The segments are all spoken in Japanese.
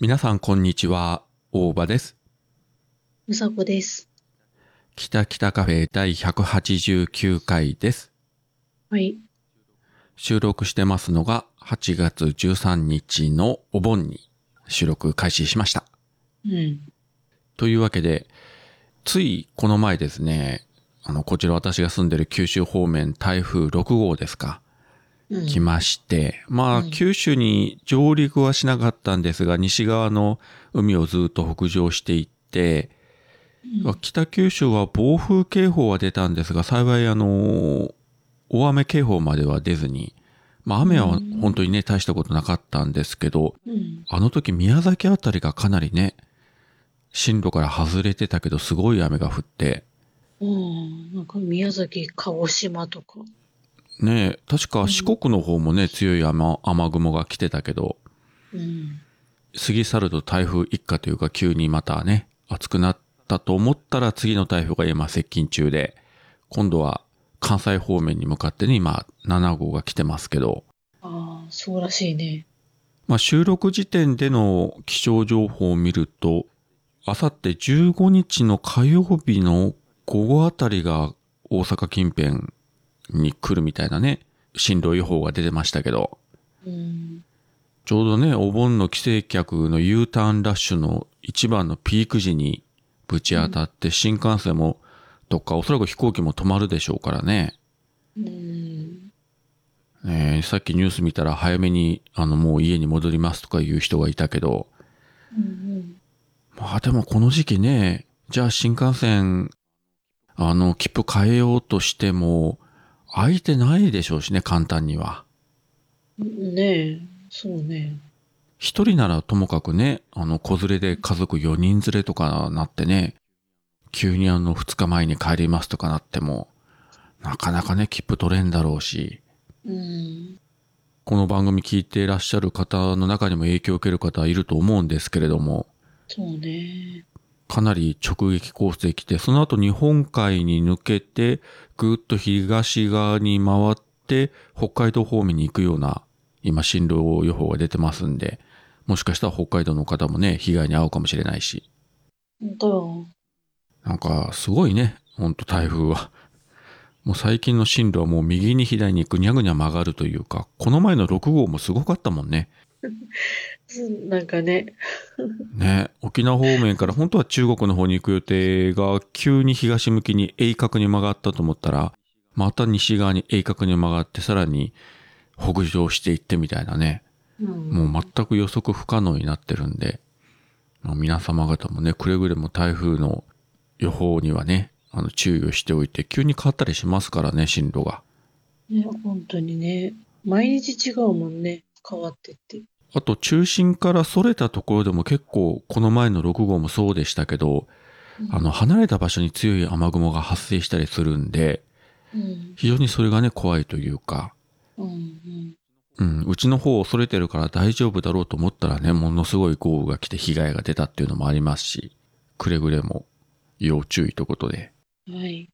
皆さんこんにちは、大場です。うさこです。北北カフェ第189回です。はい。収録してますのが8月13日のお盆に収録開始しました。うん。というわけで、ついこの前ですね、あの、こちら私が住んでる九州方面台風6号ですか。うん。来まして、まあ、うん九州に上陸はしなかったんですが、西側の海をずっと北上していって、北九州は暴風警報は出たんですが、幸いあの、大雨警報までは出ずに、まあ雨はうん本当にね、大したことなかったんですけど、うん。あの時宮崎あたりがかなりね、進路から外れてたけど、すごい雨が降って、うん。なんか宮崎、鹿児島とか。ねえ、確か四国の方もね、強い雨雨雲が来てたけど、うん。過ぎ去ると台風一過というか急にまたね、暑くなったと思ったら次の台風が今接近中で、今度は関西方面に向かってね、今7号が来てますけど、ああ、そうらしいね。まあ収録時点での気象情報を見ると、あさって15日の火曜日の午後あたりが大阪近辺に来るみたいなね、進路予報が出てましたけど、うん。ちょうどね、お盆の帰省客の U ターンラッシュの一番のピーク時にぶち当たって、新幹線もとか、おそらく飛行機も止まるでしょうからね。うん。えーさっきニュース見たら早めに、あの、もう家に戻りますとかいう人がいたけど、うん。まあでもこの時期ね、じゃあ新幹線、あの、切符変えようとしても、空いてないでしょうしね、簡単には。うん。ねえ。そうね。一人ならともかくね、あの、子連れで家族4人連れとかなってね、急にあの、2日前に帰りますとかなっても、なかなかね、切符取れんだろうし、うん。この番組聞いていらっしゃる方の中にも影響を受ける方はいると思うんですけれども、そうね。かなり直撃コースで来て、その後日本海に抜けて、ぐーっと東側に回って、北海道方面に行くような、今進路予報が出てますんで、もしかしたら北海道の方もね、被害に遭うかもしれないし。本当よ。なんか、すごいね、ほんと台風は。もう最近の進路はもう右に左にぐにゃぐにゃ曲がるというか、この前の6号もすごかったもんね。す なんかね。ね、沖縄方面から本当は中国の方に行く予定が急に東向きに鋭角に曲がったと思ったら、また西側に鋭角に曲がってさらに北上していってみたいなね、うん。もう全く予測不可能になってるんで、まあ皆様方もね、くれぐれも台風の予報にはね、あの注意をしておいて、急に変わったりしますからね、進路が。ね、本当にね。毎日違うもんね。変わってって。あと中心から逸れたところでも結構この前の6号もそうでしたけど、あの離れた場所に強い雨雲が発生したりするんで、うん。非常にそれがね怖いというか、うん。うちの方恐れてるから大丈夫だろうと思ったらね、ものすごい豪雨が来て被害が出たっていうのもありますし、くれぐれも要注意ということで。うん。はい。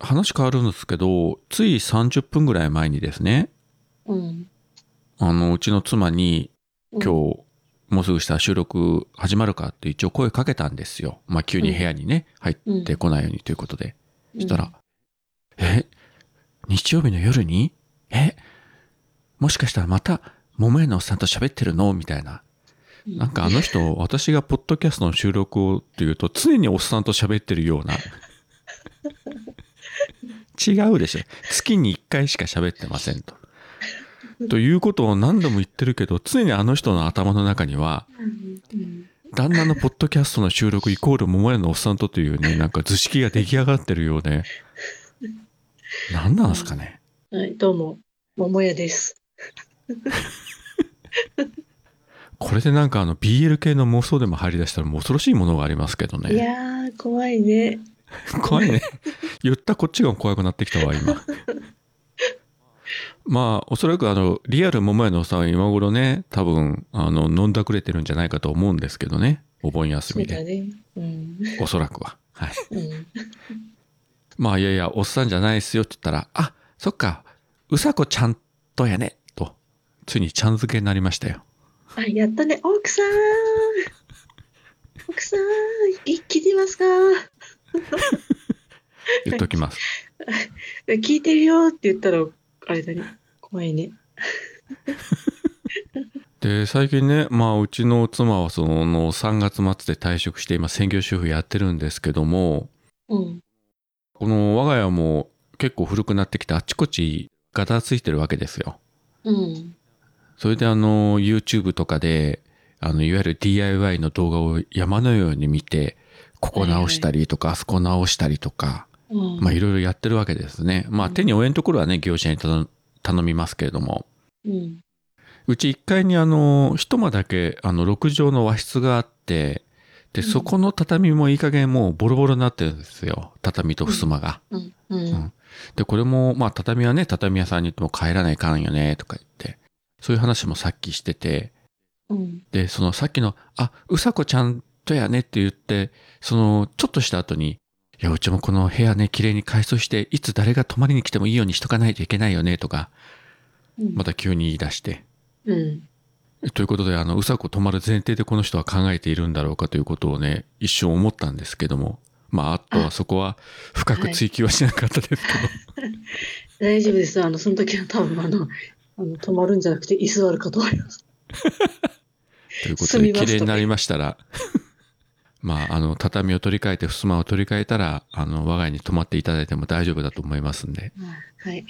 話変わるんですけど、つい30分ぐらい前にですね、うん。あの、うちの妻に、うん今日、もうすぐしたら収録始まるかって一応声かけたんですよ。まあ、急に部屋にね、入ってこないようにということで。そしたら、え日曜日の夜に？えもしかしたらまた、桃屋のおっさんと喋ってるの？みたいな。うん、なんかあの人、私がポッドキャストの収録をっていうと、常におっさんと喋ってるような。違うでしょ。月に1回しか喋ってませんと。ということを何度も言ってるけど、常にあの人の頭の中には。旦那のポッドキャストの収録イコール桃屋のおっさんとというね、なんか図式が出来上がってるようで、何なんですかね？はい、どうも、桃屋です。これでなんかあの BL 系の妄想でも入り出したらもう恐ろしいものがありますけどいね。やー、怖いね。怖いね。言ったこっちが怖くなってきたわ、今。まあ、おそらくあの、リアル桃屋のおっさんは今頃ね、多分、あの、飲んだくれてるんじゃないかと思うんですけどね。お盆休みで。だね。うん。おそらくは。はい。うん。まあ、いやいや、おっさんじゃないっすよって言ったら、あ、そっか、うさこちゃんとやね、と、ついにちゃん付けになりましたよ。あ、やったね。奥さん 奥さんい聞いてますか？言っときます。聞いてるよって言ったら、あれだね。怖いね。で、最近ね、まあ、うちの妻はその3月末で退職して今専業主婦やってるんですけども、うん。この我が家も結構古くなってきてあっちこっちガタついてるわけですよ。うん。それであの YouTube とかであのいわゆる DIY の動画を山のように見てここ直したりとかあそこ直したりとかうん。まあいろいろやってるわけですね。まあ手に負えんところはね業者に頼頼みますけれどもうん。うち1階にあの一間だけあの6畳の和室があってでそこの畳もいい加減もうボロボロになってるんですよ畳と襖が。うん。うん。で、これも、まあ、畳はね、畳屋さんに行っても帰らないかんよね、とか言って、そういう話もさっきしてて、うん。で、そのさっきの、あ、うさこちゃんとやねって言って、その、ちょっとした後に、いや、うちもこの部屋ね、綺麗に改装して、いつ誰が泊まりに来てもいいようにしとかないといけないよね、とか、うん。また急に言い出して。うん。ということで、あの、うさこ泊まる前提でこの人は考えているんだろうかということをね、一瞬思ったんですけども、まあ、あとはそこは深く追求はしなかったですけど、大丈夫です。あの、その時は多分、あの、あの、止まるんじゃなくて、居座るかと思います。ということで、綺麗になりましたら、まあ、あの、畳を取り替えて、襖を取り替えたら、あの、我が家に泊まっていただいても大丈夫だと思いますんで。はい。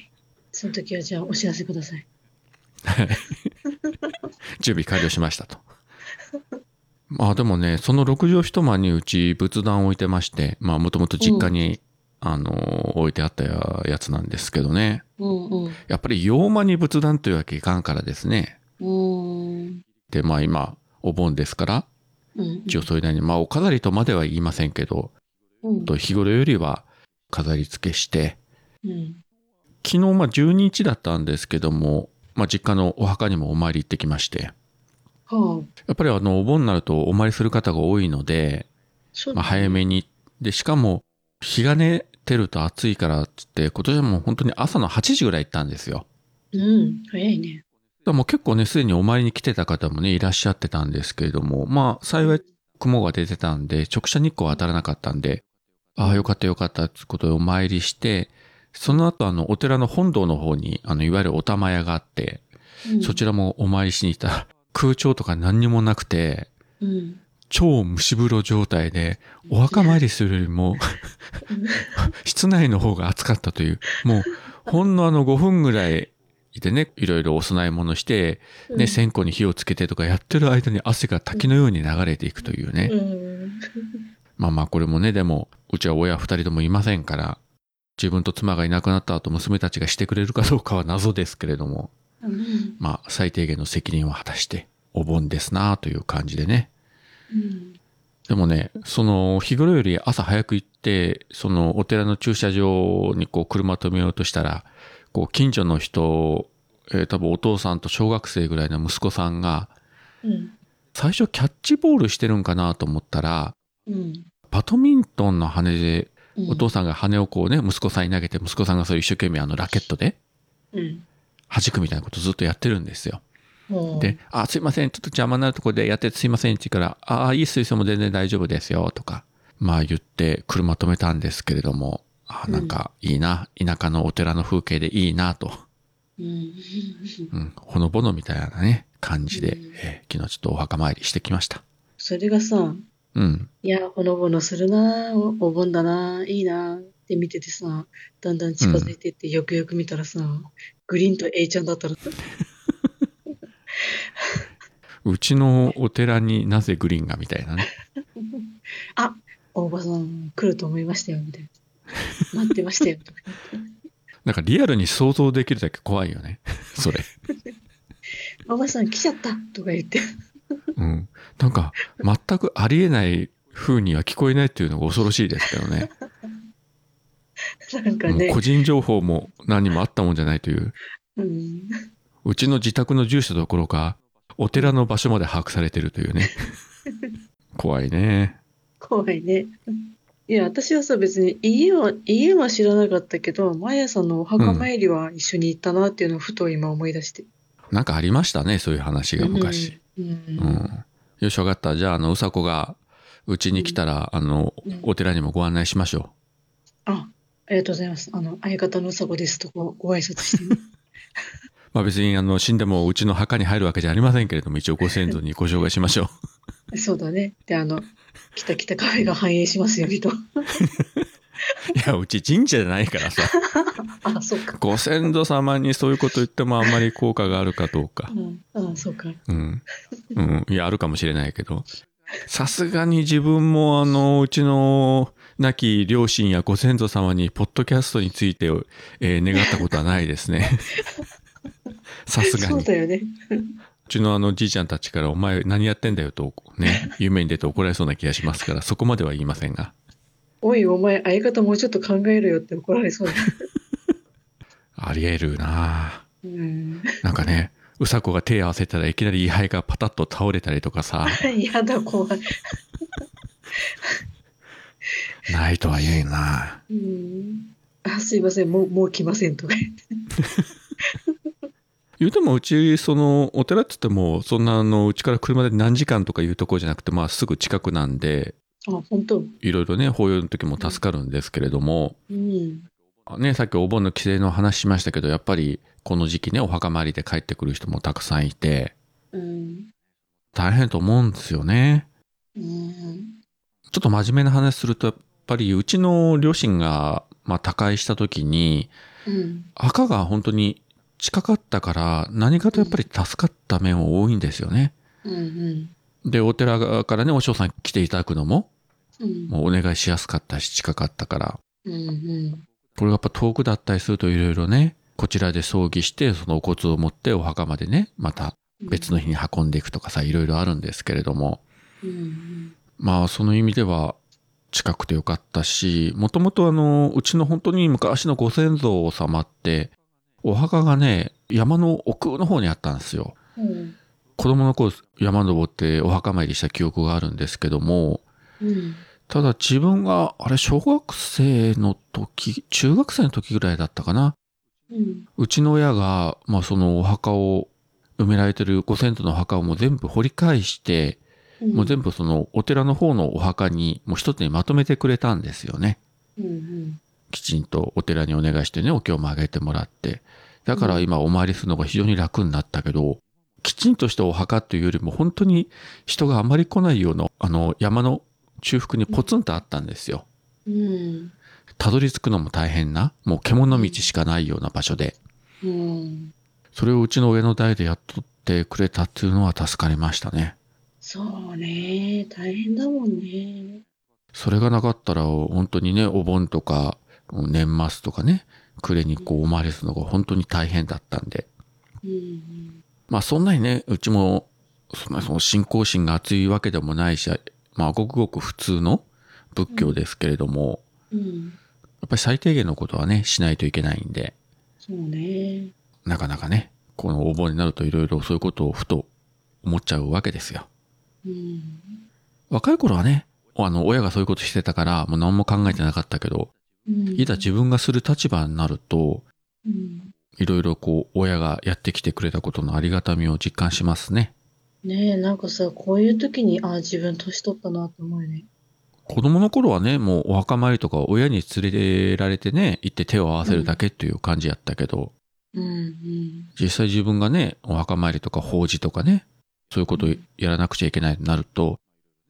その時は、じゃあ、お知らせください。準備完了しましたと。まあでもね、その6畳一間にうち仏壇を置いてまして、まあもともと実家に、あの、置いてあったやつなんですけどね。うんうん。やっぱり洋間に仏壇というわけいかんからですね。うーん。で、まあ今、お盆ですから、うん。一応それなりに、まあお飾りとまでは言いませんけど、うん。と日頃よりは飾り付けして、うん。昨日まあ12日だったんですけども、まあ実家のお墓にもお参り行ってきまして、はあ。やっぱりあのお盆になるとお参りする方が多いので、まあ、早めに。で、しかも日が寝てると暑いからっつって、今年はもう本当に朝の8時ぐらい行ったんですよ。うん。早いね。でも結構ね、すでにお参りに来てた方もね、いらっしゃってたんですけれども、まあ幸い雲が出てたんで、直射日光は当たらなかったんで、ああ、よかったよかったってことでお参りして、その後あの、お寺の本堂の方に、あの、いわゆるお玉屋があって、うん。そちらもお参りしに行ったら、空調とか何にもなくて、うん。超蒸し風呂状態で、お墓参りするよりも、室内の方が暑かったという、もう、ほんのあの5分ぐらいいてね、いろいろお供え物して、ね、線香に火をつけてとかやってる間に汗が滝のように流れていくというね。うん。まあまあこれもね、でも、うちは親二人ともいませんから、自分と妻がいなくなった後娘たちがしてくれるかどうかは謎ですけれども、うん。まあ最低限の責任は果たして、お盆ですなあという感じでね。うん。でもね、その日頃より朝早く行って、そのお寺の駐車場にこう車止めようとしたら、こう近所の人、えー多分お父さんと小学生ぐらいの息子さんが、うん。最初キャッチボールしてるんかなと思ったら、うん。バドミントンの羽で、うん。お父さんが羽をこうね、息子さんに投げて、息子さんがそういう一生懸命あのラケットでうん。弾くみたいなことずっとやってるんですよ。うん。で、あ、すいません、ちょっと邪魔になるところでやっててすいませんって言うから、ああ、いい水槽も全然大丈夫ですよ、とか、まあ言って車止めたんですけれども、あうんなんかいいな、田舎のお寺の風景でいいなと、うん。うん、ほのぼのみたいなね、感じで、うんえー昨日ちょっとお墓参りしてきました。それがさ、うん。いや、ほのぼのするな、おお盆だな、いいなって見ててさ、だんだん近づいてって、よくよく見たらさ、グリーンと A ちゃんだったらさ、うちのお寺になぜグリーンがみたいなね。あ、大場さん来ると思いましたよ、みたいな。待ってましたよ。なんかリアルに想像できるだけ怖いよね。それ。大場さん来ちゃったとか言って。うん。なんか、全くありえない風には聞こえないっていうのが恐ろしいですけどね。なんかね個、人情報も何もあったもんじゃないという。うん。うちの自宅の住所どころか、お寺の場所まで把握されてるというね。怖いね。怖いね。いや、私はさ、別に家は、家は知らなかったけど、毎朝のお墓参りは一緒に行ったなっていうのをふと今思い出して。なんかありましたね、そういう話が昔。うん。う。うんん。よし、わかった。じゃあ、あの、うさこが、うちに来たら、あのうん、お寺にもご案内しましょあ、ありがとうございます。あの、相方のうさこですとご、ご挨拶してね。う。まあ別に、あの、死んでもうちの墓に入るわけじゃありませんけれども、一応ご先祖にご紹介しましょう。そうだね。で、あの、来た来たカフェが繁栄しますようにと。いや、うち神社じゃないからさ、あ、そうか。ご先祖様にそういうこと言ってもあんまり効果があるかどうかう。ん、あ、そうか。うん。うん。いや、あるかもしれないけど。さすがに自分もあの、うちの亡き両親やご先祖様にポッドキャストについて、えー願ったことはないですね。さすがに。うそうだよね。ちのあのじいちゃんたちからお前何やってんだよとね、夢に出て怒られそうな気がしますから、そこまでは言いませんが。おい、お前、相方もうちょっと考えるよって怒られそうだ。あり得るなうん。なんかね、うさこが手合わせたらいきなり位牌がパタッと倒れたりとかさ、やだ、怖い。ないとは言えんなうん。あ、すいません、もう、もう来ませんとか言って。言うてもうちそのお寺って言ってもそんなあのうちから車で何時間とかいうところじゃなくてまあすぐ近くなんであ、本当。いろいろね法要の時も助かるんですけれども、うん。ねさっきお盆の帰省の話しましたけどやっぱりこの時期ねお墓参りで帰ってくる人もたくさんいてうん。大変と思うんですよね。うん。ちょっと真面目な話するとやっぱりうちの両親がまあ他界した時にうん。墓が本当に近かったから何かとやっぱり助かった面は多いんですよね。うん。で、お寺からね、お嬢さん来ていただくのも、うん。もうお願いしやすかったし、近かったから。うん。うん。これがやっぱ遠くだったりするといろいろね、こちらで葬儀して、そのお骨を持ってお墓までね、また別の日に運んでいくとかさ、いろいろあるんですけれども、うん。まあその意味では近くてよかったし、もともとあの、うちの本当に昔のご先祖様って、お墓がね、山の奥の方にあったんですよ。うん。子供の頃山登ってお墓参りした記憶があるんですけども、うん。ただ自分が、あれ、小学生の時、中学生の時ぐらいだったかな。うん。うちの親が、まあそのお墓を、埋められてるご先祖のお墓をもう全部掘り返して、もう全部そのお寺の方のお墓にもう一つにまとめてくれたんですよね。部。うん。きちんとお寺にお願いしてね、お経もあげてもらって。だから今お参りするのが非常に楽になったけど、きちんとしたお墓というよりも本当に人があまり来ないような、あの山の中腹にポツンとあったんですよ。うん。たどり着くのも大変な、もう獣道しかないような場所で、うん。それをうちの上の代でやっとってくれたっていうのは助かりましたね。そうね。大変だもんね。それがなかったら本当にね、お盆とか年末とかね、暮れにこうお参りするのが本当に大変だったんで。うん。まあそんなにね、うちも、そんなその信仰心が熱いわけでもないし、まあごくごく普通の仏教ですけれども、うん。やっぱり最低限のことはね、しないといけないんで、そうね。なかなかね、このお盆になるといろいろそういうことをふと思っちゃうわけですよ。うん。若い頃はね、あの、親がそういうことしてたから、もう何も考えてなかったけど、うん。いざ自分がする立場になると、うん。いろいろこう、親がやってきてくれたことのありがたみを実感しますね。ねえ、なんかさ、こういう時に、あ、自分年取ったなって思うよね。子供の頃はね、もうお墓参りとか親に連れられてね、行って手を合わせるだけっていう感じやったけど、うん。うん。実際自分がね、お墓参りとか法事とかね、そういうことをやらなくちゃいけないとなると、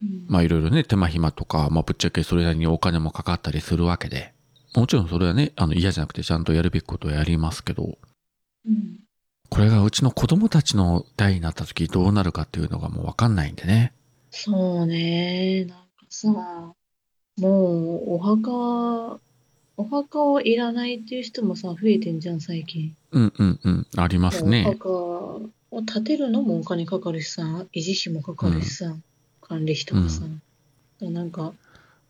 うん。まあいろいろね、手間暇とか、まあぶっちゃけそれなりにお金もかかったりするわけで、もちろんそれはね、あの嫌じゃなくてちゃんとやるべきことをやりますけど、うん。これがうちの子供たちの代になった時どうなるかっていうのがもうわかんないんでね。そうね。なんかさ、もう、お墓、お墓をいらないっていう人もさ、増えてんじゃん、最近。うんうんうん、ありますおね。墓を建てるのもお金かかるしさ、維持費もかかるしさ、管理費とかさ。でなんか、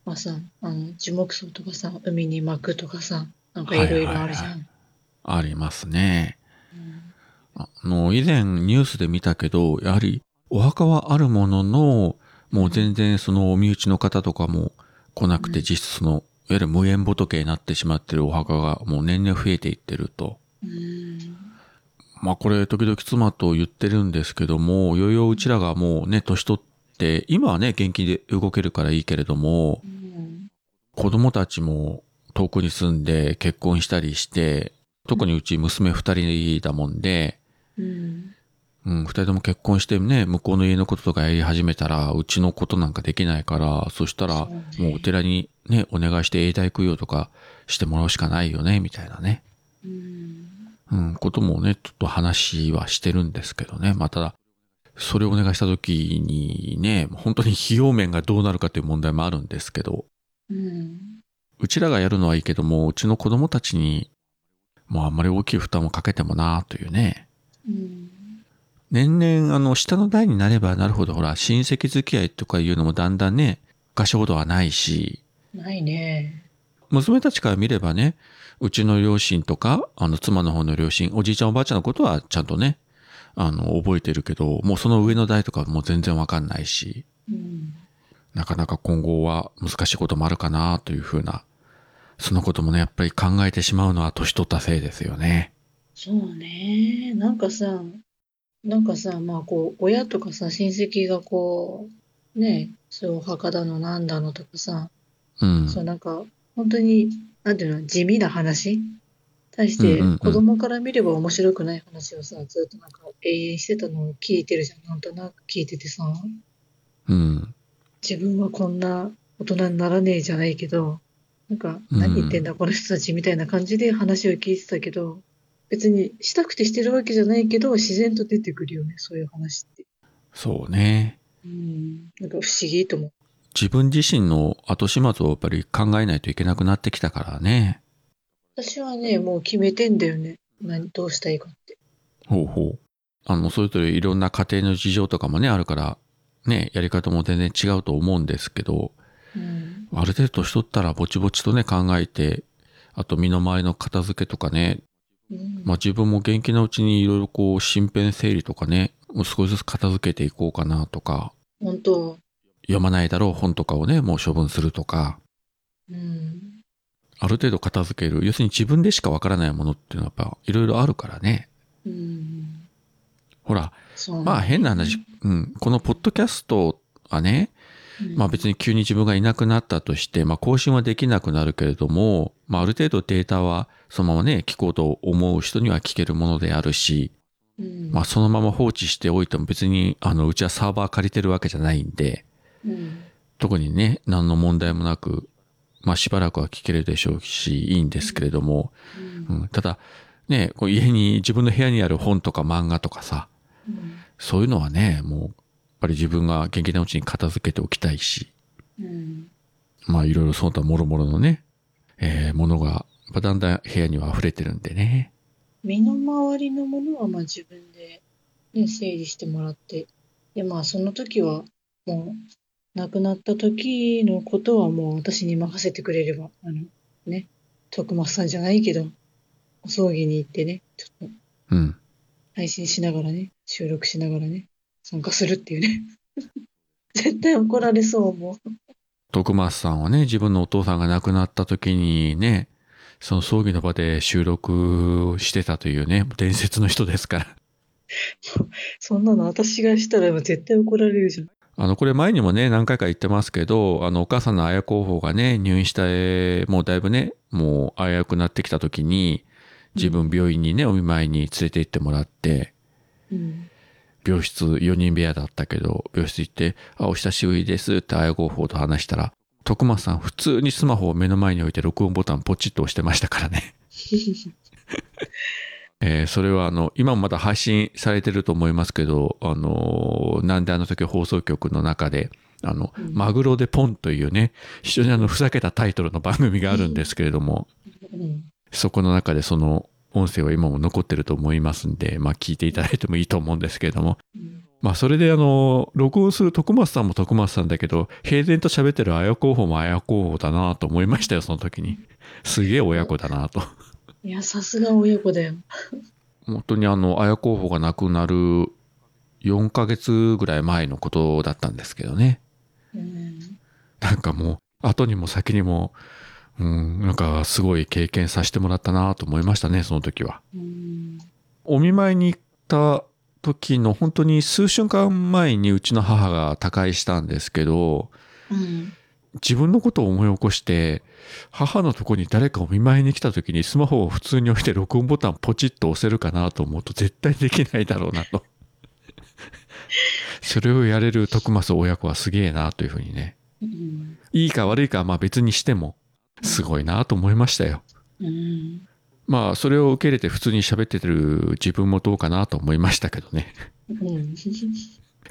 まあさ、あの、樹木葬とかさ、海に巻くとかさ、なんかいろいろあるじゃん。はいはいありますね。うんあの、以前ニュースで見たけど、やはりお墓はあるものの、もう全然その身内の方とかも来なくて、うん実質その、いわゆる無縁仏になってしまってるお墓がもう年々増えていってると。うん。まあこれ時々妻と言ってるんですけども、よようちらがもうね、年取って、今はね、元気で動けるからいいけれどもう、ん。子供たちも遠くに住んで結婚したりして、特にうち娘二人だもんで、うん。うん、二人とも結婚してね、向こうの家のこととかやり始めたら、うちのことなんかできないから、そしたら、もうお寺にね、お願いして永代供養とかしてもらうしかないよね、みたいなね。うん。うん、こともね、ちょっと話はしてるんですけどね。まあ、ただ、それをお願いした時にね、本当に費用面がどうなるかという問題もあるんですけど、うん。うちらがやるのはいいけども、うちの子供たちに、もうあんまり大きい負担をかけてもなというね。うん。年々、あの、下の代になればなるほど、ほら、親戚付き合いとかいうのもだんだんね、昔ほどはないし、ないね。娘たちから見ればね、うちの両親とか、あの、妻の方の両親、おじいちゃんおばあちゃんのことはちゃんとね、あの、覚えてるけど、もうその上の代とかもう全然わかんないし、うん。なかなか今後は難しいこともあるかなというふうな、そのこともね、やっぱり考えてしまうのは年取ったせいですよね。そうね。なんかさ、なんかさ、まあこう、親とかさ、親戚がこう、ね、そう、お墓だのなんだのとかさ、うん。そうなんか、本当に、なんていうの、地味な話？対して、子供から見れば面白くない話をさ、ずっとなんか永遠してたのを聞いてるじゃん。なんとなく聞いててさ、うん。自分はこんな大人にならねえじゃないけど、なんか、うん何言ってんだ、この人たちみたいな感じで話を聞いてたけど、別にしたくてしてるわけじゃないけど、自然と出てくるよね、そういう話って。そうね。うん。なんか不思議と思う。自分自身の後始末をやっぱり考えないといけなくなってきたからね。私はね、もう決めてんだよね。何、どうしたいかって。ほうほう。あの、それぞれいろんな家庭の事情とかもね、あるから、ね、やり方も全然違うと思うんですけど、うん。ある程度年取ったらぼちぼちとね、考えて、あと身の回りの片付けとかね、うん。まあ自分も元気なうちにいろいろこう、身辺整理とかね、もう少しずつ片付けていこうかなとか、本当。読まないだろう本とかをね、もう処分するとか、うん。ある程度片付ける。要するに自分でしかわからないものっていうのはやっぱいろいろあるからね。うん。ほら。まあ変な話、うん、このポッドキャストはね、うん。まあ別に急に自分がいなくなったとして、まあ更新はできなくなるけれども、まあある程度データはそのままね、聞こうと思う人には聞けるものであるし、うん。まあそのまま放置しておいても別に、あの、うちはサーバー借りてるわけじゃないんで、うん。特にね、何の問題もなく、まあしばらくは聞けるでしょうし、いいんですけれども、うんうん、ただ、ね、こう家に、自分の部屋にある本とか漫画とかさ、うん。そういうのはね、もう、やっぱり自分が元気なうちに片付けておきたいし、うん。まあいろいろその他もろもろのね、えー、ものが、だんだん部屋には溢れてるんでね。身の回りのものはまあ自分で、ね、整理してもらって、で、まあその時はもう亡くなった時のことはもう私に任せてくれれば、あのね、徳松さんじゃないけど、お葬儀に行ってね、ちょっとうん。配信しながらね、収録しながらね、参加するっていうね。絶対怒られそう、もう。徳松さんはね、自分のお父さんが亡くなった時にね、その葬儀の場で収録してたというね、伝説の人ですから。そんなの私がしたらもう絶対怒られるじゃん。あの、これ前にもね、何回か言ってますけど、あの、お母さんの綾候補がね、入院した、えーもうだいぶね、もう危うくなってきた時に、自分病院にね、お見舞いに連れて行ってもらって、うん。病室4人部屋だったけど、病室行って、あ、お久しぶりですって綾候補と話したら、徳松さん普通にスマホを目の前に置いて録音ボタンポチッと押してましたからね。えーそれはあの、今もまだ配信されてると思いますけど、あのーなんであの時放送局の中で、あの、うんマグロでポンというね、非常にあの、ふざけたタイトルの番組があるんですけれども、うん。そこの中でその音声は今も残ってると思いますんで、まあ聞いていただいてもいいと思うんですけれども、うんまあそれであの、録音する徳松さんも徳松さんだけど、平然と喋ってる綾候補も綾候補だなと思いましたよ、その時に。すげえ親子だなと。いや、さすが親子だよ。本当にあの、綾候補が亡くなる4ヶ月ぐらい前のことだったんですけどね。うん。なんかもう、後にも先にも、うん、なんかすごい経験させてもらったなと思いましたね、その時は。うん。お見舞いに行った時の本当に数週間前にうちの母が他界したんですけど、うん。自分のことを思い起こして、母のとこに誰かお見舞いに来た時にスマホを普通に置いて録音ボタンポチッと押せるかなと思うと絶対できないだろうなと。それをやれる徳増親子はすげえなというふうにね。うん。いいか悪いかはまあ別にしても、すごいなと思いましたよ。うん。まあそれを受け入れて普通に喋ってる自分もどうかなと思いましたけどね。うん。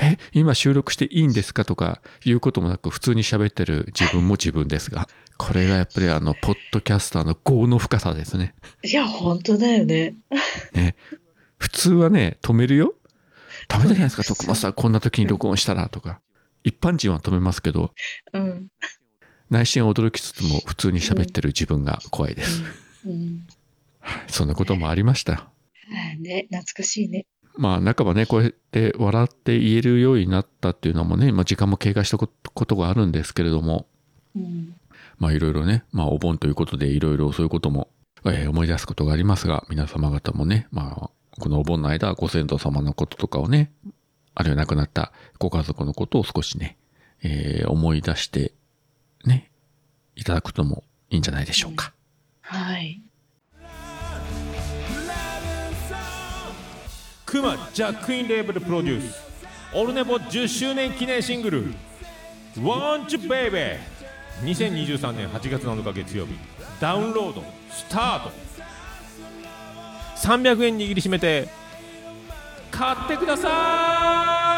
え、今収録していいんですかとかいうこともなく普通に喋ってる自分も自分ですが、これがやっぱりあの、ポッドキャスターの業の深さですね。いや、本当だよね。ね。普通はね、止めるよ。ダメじゃないですか、徳松さん、こんな時に録音したらとか。一般人は止めますけど、うん。内心驚きつつも普通に喋ってる自分が怖いです。うん。そんなこともありました。ね、懐かしいね。まあ、半ばね、こうやって笑って言えるようになったっていうのもね、まあ、時間も経過したことがあるんですけれども、うん。まあ、いろいろね、まあ、お盆ということで、いろいろそういうことも、えー思い出すことがありますが、皆様方もね、まあ、このお盆の間、ご先祖様のこととかをね、あるいは亡くなったご家族のことを少しね、えー思い出して、ね、いただくともいいんじゃないでしょうか。はい。クマジャックインレーベルプロデュース。オルネポ10周年記念シングル「Want You Baby」2023年8月7日月曜日。ダウンロードスタート。300円握りしめて買ってくださ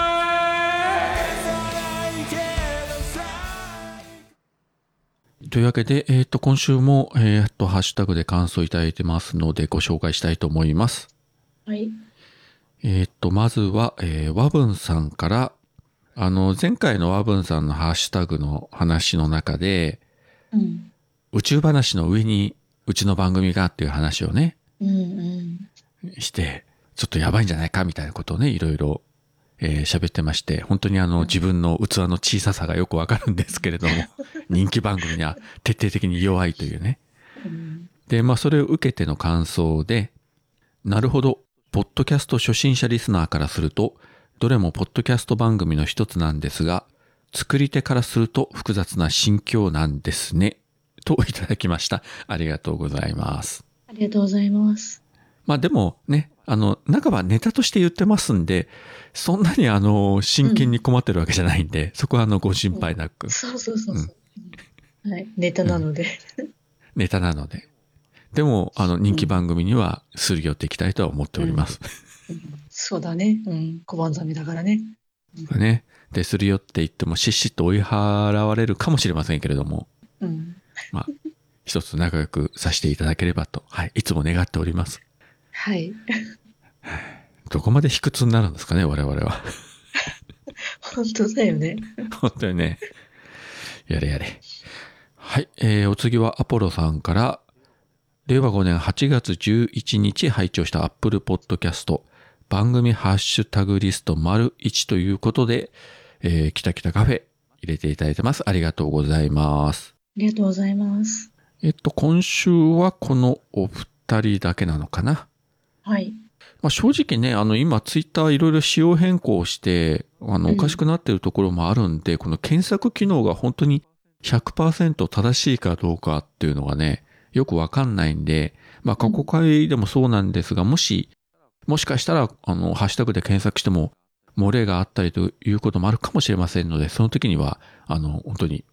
というわけで、えっ、と、今週も、えっ、と、ハッシュタグで感想いただいてますので、ご紹介したいと思います。はい。えーっと、まずは、えー、ワブンさんから、あの、前回のワブンさんのハッシュタグの話の中で、うん。宇宙話の上にうちの番組がっていう話をね、うんうん。して、ちょっとやばいんじゃないかみたいなことをね、いろいろ、えー喋ってまして、本当にあの、自分の器の小ささがよくわかるんですけれども、人気番組には徹底的に弱いというね。うん。で、まあ、それを受けての感想で、なるほど、ポッドキャスト初心者リスナーからすると、どれもポッドキャスト番組の一つなんですが、作り手からすると複雑な心境なんですね。といただきました。ありがとうございます。ありがとうございます。まあでもね、あの、半ばネタとして言ってますんで、そんなにあの、真剣に困ってるわけじゃないんで、そこはあの、ご心配なく、そうそうそうそう。はい。ネタなので。ネタなので。でも、あの、人気番組にはすり寄っていきたいとは思っております。そうだね。うん。小判ザメだからね。ね。で、すり寄って言っても、しっしっと追い払われるかもしれませんけれども、うん。まあ、一つ仲良くさせていただければと、はい、いつも願っております。はい。どこまで卑屈になるんですかね、我々は。本当だよね。本当にね。やれやれ。はい、えー、お次はアポロさんから、令和5年8月11日拝聴した Apple Podcast 番組ハッシュタグリスト丸1ということで、えー、きたきたカフェ入れていただいてます。ありがとうございます。ありがとうございます。えっと、今週はこのお二人だけなのかな。はい。まあ、正直ね、あの、今、ツイッターいろいろ仕様変更して、あの、うんおかしくなってるところもあるんで、この検索機能が本当に100%正しいかどうかっていうのがね、よくわかんないんで、まあ、過去回でもそうなんですが、もし、もしかしたら、あの、ハッシュタグで検索しても、漏れがあったりということもあるかもしれませんので、その時には、あの、本当に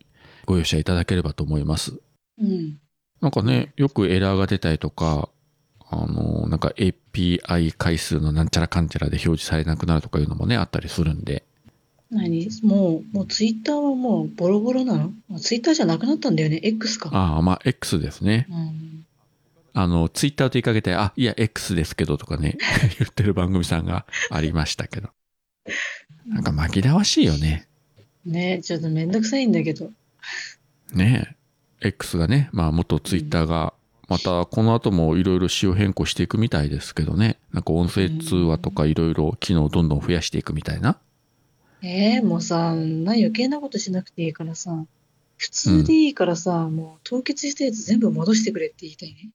ご容赦いただければと思います。うん。なんかね、よくエラーが出たりとか、あの、なんか API 回数のなんちゃらかんちゃらで表示されなくなるとかいうのもね、あったりするんで。何？もう、もうツイッターはもうボロボロなの？ツイッターじゃなくなったんだよね？X か。ああ、まあ X ですね。うん。あの、ツイッターと言いかけて、あ、いや、X ですけどとかね、言ってる番組さんがありましたけど。なんか紛らわしいよね。ねちょっとめんどくさいんだけど。ねえ。X がね、まあ元ツイッターが、またこの後もいろいろ仕様変更していくみたいですけどね。なんか音声通話とかいろいろ機能をどんどん増やしていくみたいな。ええもうさ、な余計なことしなくていいからさ、普通でいいからさ、もう凍結したやつ全部戻してくれって言いたいね。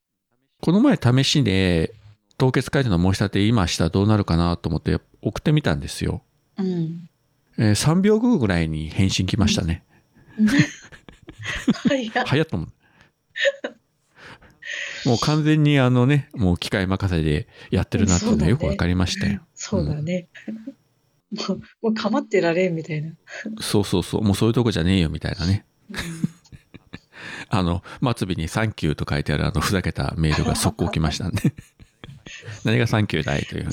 この前試しで、凍結解除の申し立て今したらどうなるかなと思って送ってみたんですよ。うん。えー3秒後ぐらいに返信来ましたね。はいや。早っと思う。もう完全にあのね、もう機械任せでやってるなっていうのがよくわかりましたよ。そうだね。もう、もう構ってられんみたいな。そうそうそう。もうそういうとこじゃねえよみたいなね。うんあの、末尾にサンキューと書いてあるあの、ふざけたメールが速攻来ましたんで。何がサンキューだいというね。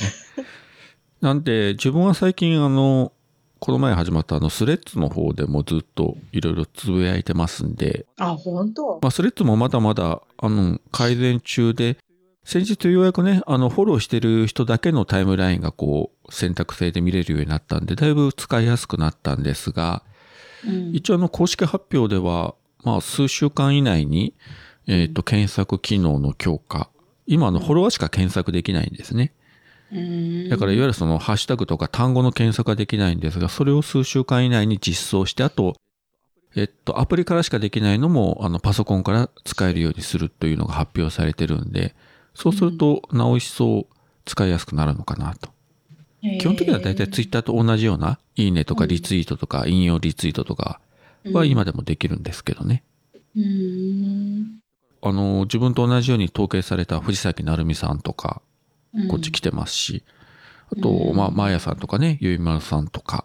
なんで、自分は最近あの、この前始まったあの、スレッズの方でもずっといろいろつぶやいてますんで、あ、本当？まあ、スレッズもまだまだ、あの、改善中で、先日ようやくね、あの、フォローしてる人だけのタイムラインがこう、選択制で見れるようになったんで、だいぶ使いやすくなったんですが、うん。一応あの、公式発表では、まあ、数週間以内に、えっ、と、検索機能の強化。今、あの、フォロワーしか検索できないんですね。うんだから、いわゆるその、ハッシュタグとか単語の検索ができないんですが、それを数週間以内に実装して、あと、えっと、アプリからしかできないのも、あの、パソコンから使えるようにするというのが発表されてるんで、そうすると、なお一層使いやすくなるのかなと。基本的には大体ツイッターと同じような、いいねとかリツイートとか、引用リツイートとかは今でもできるんですけどね。うん。あの、自分と同じように統計された藤崎成美さんとか、うんこっち来てますし、あと、うんまあ、マーヤさんとかね、ゆいまるさんとか、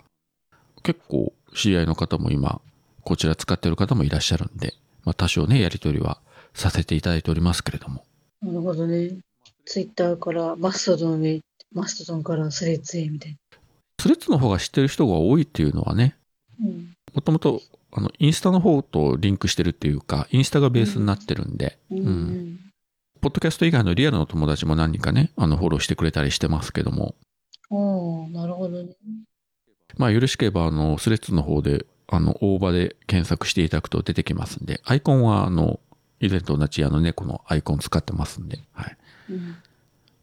結構知り合いの方も今、こちら使ってる方もいらっしゃるんで、まあ、多少ね、やりとりはさせていただいておりますけれども。なるほどね。ツイッターからマストドンへ、マストドンからスレッズへみたいスレッズの方が知ってる人が多いっていうのはね。もともと、あの、インスタの方とリンクしてるっていうか、インスタがベースになってるんで、うん。うんポッドキャスト以外のリアルの友達も何人かね、あの、フォローしてくれたりしてますけども、おーなるほどね。まあ、よろしければ、あの、スレッズの方で、あの、大場で検索していただくと出てきますんで、アイコンは、あの、以前と同じあの猫のアイコン使ってますんで、はい。うん。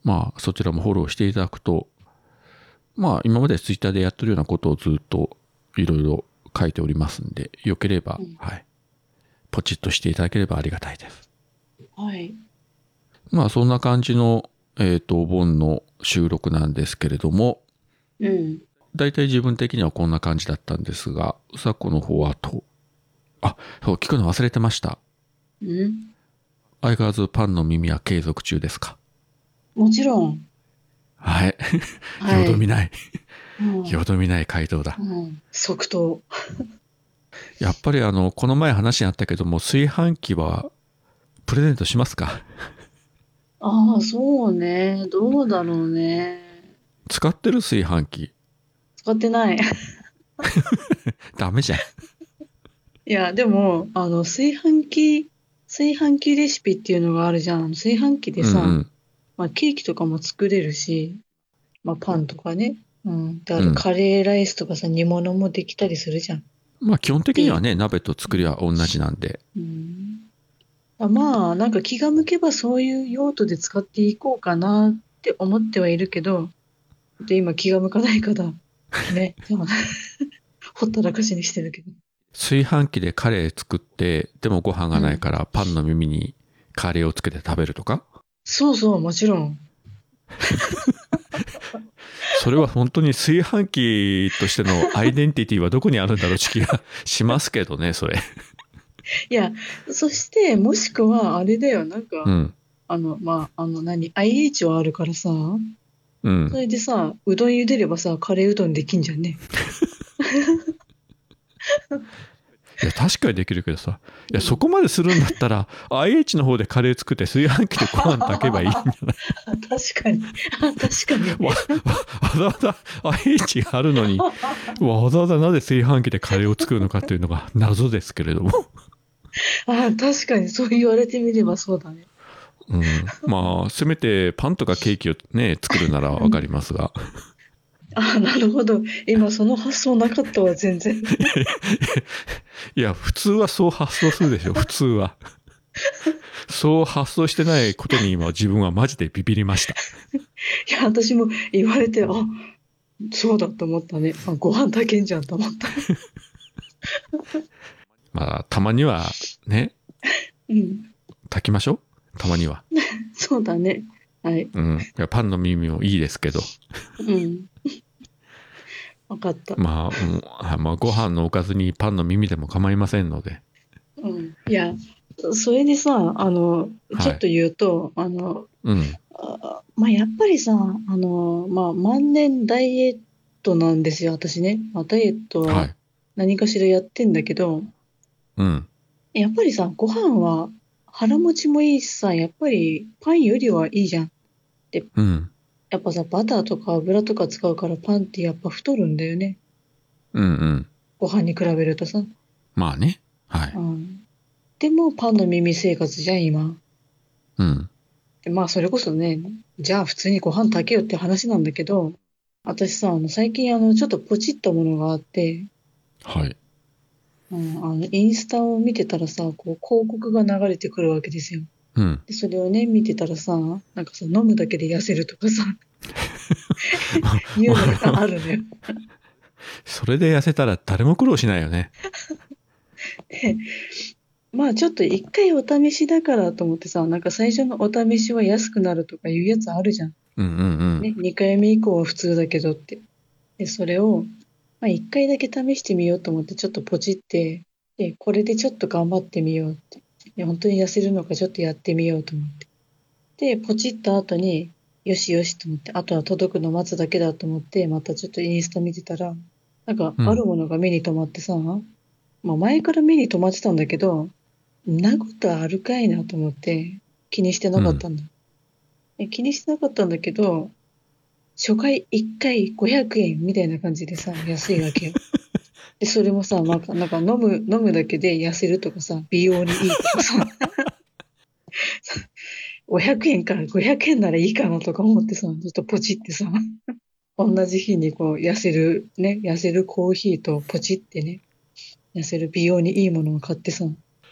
まあ、そちらもフォローしていただくと、まあ、今までツイッターでやってるようなことをずっといろいろ書いておりますんで、よければ、うんはい。ポチッとしていただければありがたいです。はい。まあ、そんな感じの、えっ、と、お盆の収録なんですけれども、うん。大体自分的にはこんな感じだったんですが、うさこの方はと、あ、そう、聞くの忘れてました。うん。相変わらずパンの耳は継続中ですか？もちろん。はい。はい。よどみない。うんよどみない回答だ。うん。即答。やっぱりあの、この前話にあったけども、炊飯器はプレゼントしますか？ああ、そうね。どうだろうね。使ってる炊飯器？使ってない。ダメじゃん。いや、でも、あの、炊飯器、炊飯器レシピっていうのがあるじゃん。炊飯器でさ、うんうん。まあ、ケーキとかも作れるし、まあ、パンとかね。うん。だかうんらカレーライスとかさ、煮物もできたりするじゃん。まあ基本的にはね、鍋と作りは同じなんで。うん。あまあ、なんか気が向けばそういう用途で使っていこうかなって思ってはいるけど、で、今気が向かないから、ね、ほったらかしにしてるけど。炊飯器でカレー作って、でもご飯がないからパンの耳にカレーをつけて食べるとか？そうそう、もちろん。それは本当に炊飯器としてのアイデンティティはどこにあるんだろうって気がしますけどね、それ。いや、そして、もしくは、あれだよ、なんか、うん。あの、まあ、あの、何、IH はあるからさ、うんそ。れでさ、うどん茹でればさ、カレーうどんできんじゃんね。いや、確かにできるけどさ。いや、そこまでするんだったら、IH の方でカレー作って炊飯器でご飯炊けばいいんじゃない？あ確かに。あ確かに。わわざわざ IH があるのに、わざわざなぜ炊飯器でカレーを作るのかっていうのが謎ですけれども。あ確かに、そう言われてみればそうだね。うん、まあ、せめてパンとかケーキをね、作るならわかりますが。あなるほど。今、その発想なかったわ、全然。いや、普通はそう発想するでしょ、普通は。そう発想してないことに今自分はマジでビビりました。いや、私も言われて、あそうだと思ったね。あご飯炊けんじゃんと思った。まあ、たまにはね、うん。炊きましょうたまには。そうだね。はい。うん。いやパンの耳もいいですけど。うん。わかった。まあ、うんあまあ、ご飯のおかずにパンの耳でも構いませんので。うん。いや、それでさ、あの、はいちょっと言うと、あの、うん。あまあ、やっぱりさ、あの、まあ、万年ダイエットなんですよ、私ね。まあ、ダイエットは。はい何かしらやってんだけど、うん。やっぱりさ、ご飯は腹持ちもいいしさ、やっぱりパンよりはいいじゃん。うん。やっぱさ、バターとか油とか使うからパンってやっぱ太るんだよね。うんうん。ご飯に比べるとさ。まあね。はい。うん。でもパンの耳生活じゃん、今。うん。でまあそれこそね、じゃあ普通にご飯炊けよって話なんだけど、私さ、あの最近あのちょっとポチったものがあって、はい。うん、あのインスタを見てたらさ、こう広告が流れてくるわけですよ。うん。で、それをね、見てたらさ、なんかさ、飲むだけで痩せるとかさ、いうのがあるのよ。それで痩せたら誰も苦労しないよね。で、まあちょっと一回お試しだからと思ってさ、なんか最初のお試しは安くなるとかいうやつあるじゃん。うんうんうん。ね、2回目以降は普通だけどって。で、それを、まあ1回だけ試してみようと思ってちょっとポチって、で、これでちょっと頑張ってみようって。で本当に痩せるのかちょっとやってみようと思って。で、ポチった後に、よしよしと思って、あとは届くの待つだけだと思って、またちょっとインスタ見てたら、なんかうんあるものが目に留まってさ、まあ前から目に留まってたんだけど、んなことあるかいなと思って気にしてなかったんだ。で気にしてなかったんだけど、初回1回500円みたいな感じでさ、安いわけよ。で、それもさ、なんか、なんか飲む、飲むだけで痩せるとかさ、美容にいいとかさ、500円か、500円ならいいかなとか思ってさ、ちょっとポチってさ、同じ日にこう、痩せる、ね、痩せるコーヒーとポチってね、痩せる美容にいいものを買ってさ、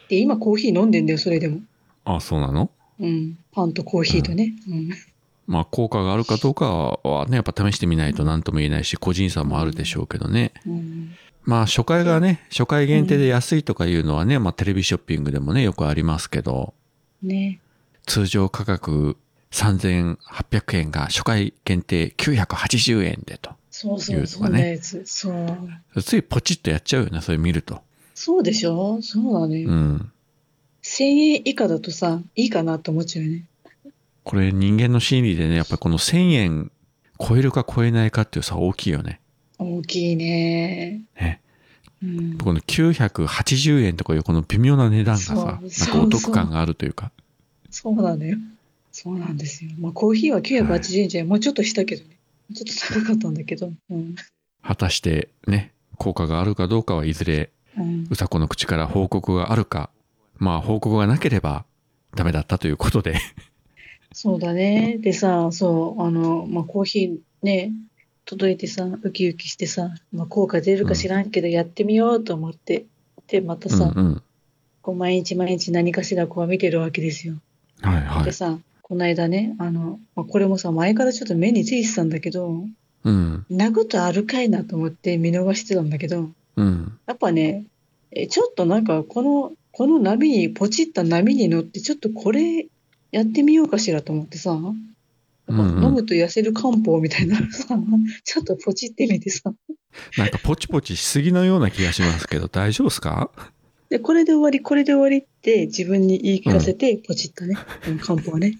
で、今コーヒー飲んでんだよ、それでも。あ、そうなの？うん。パンとコーヒーとね。うん。まあ効果があるかどうかはね、やっぱ試してみないと何とも言えないし、個人差もあるでしょうけどね。うん。まあ初回がね、初回限定で安いとかいうのはね、まあテレビショッピングでもね、よくありますけど、ね。通常価格3800円が初回限定980円でと。そうそう、そいうとかねんなやつ。そう。ついポチッとやっちゃうよね、それ見ると。そうでしょ？そうなのよ。うん。1000円以下だとさ、いいかなって思っちゃうよね。これ人間の心理でね、やっぱりこの1000円超えるか超えないかっていう差大きいよね。大きいね。ね。うん。この980円とかいうこの微妙な値段がさ、なんかお得感があるというか。そうなのよ。そうなんですよ。まあコーヒーは980円じゃ、もうちょっとしたけどね。ちょっと高かったんだけど。うん。果たしてね、効果があるかどうかはいずれ、うん。うさこの口から報告があるか、まあ報告がなければダメだったということで。そうだね。でさ、そう、あの、まあコーヒーね、届いてさ、ウキウキしてさ、まあ効果出るか知らんけどやってみようと思って。で、またうんさ、うん。こう毎日毎日何かしらこう見てるわけですよ。はいはい。でさ、この間ね、あの、まあ、これもさ、前からちょっと目についてたんだけど、うん。んなことあるかいなと思って見逃してたんだけど、うん。やっぱね、え、ちょっとなんかこの、この波に、ポチった波に乗って、ちょっとこれやってみようかしらと思ってさ、んうん飲むと痩せる漢方みたいなのさ、ちょっとポチってみてさ、なんかポチポチしすぎのような気がしますけど、大丈夫ですか？で、これで終わり、これで終わりって自分に言い聞かせて、ポチったね、うん。漢方ね。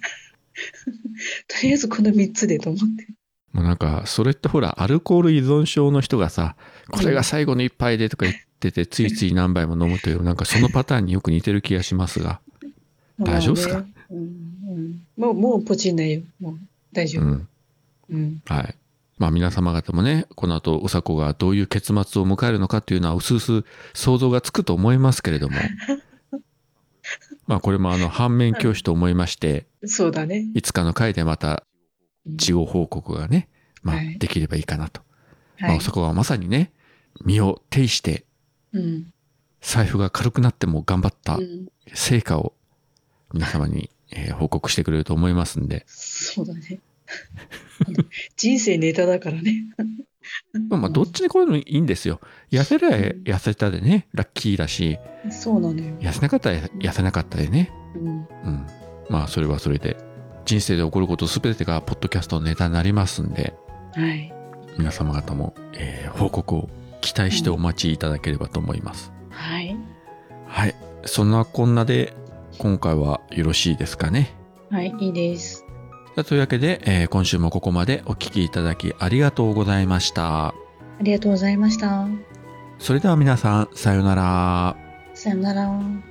とりあえずこの3つでと思って。もうなんか、それってほら、アルコール依存症の人がさ、これが最後の一杯でとか言ってて、ついつい何杯も飲むという、なんかそのパターンによく似てる気がしますが。大丈夫っすか？うんうん。もう、もうポチんないよ。もう大丈夫。うん。うん。はい。まあ皆様方もね、この後、うさこがどういう結末を迎えるのかっていうのは、うすうす想像がつくと思いますけれども。まあこれもあの、反面教師と思いまして、そうだね。いつかの回でまた事後報告がね、まあはいできればいいかなと。まあはい。そこはまさにね、身を挺して、うん。財布が軽くなっても頑張ったうん。成果を皆様に、えー報告してくれると思いますんで、そうだね。人生ネタだからね。まあまあどっちにこれもいいんですよ。痩せりゃ痩せたでね、ラッキーだし、そうなのよ。痩せなかったら痩せなかったでね、うん。うん。まあそれはそれで人生で起こること全てがポッドキャストのネタになりますんで、はい。皆様方も、えー報告を期待してお待ちいただければと思います。はい。はい。そんなこんなで、今回はよろしいですかね。はい、いいです。さあというわけで、えー今週もここまでお聞きいただきありがとうございました。ありがとうございました。それでは皆さん、さようなら。さよなら。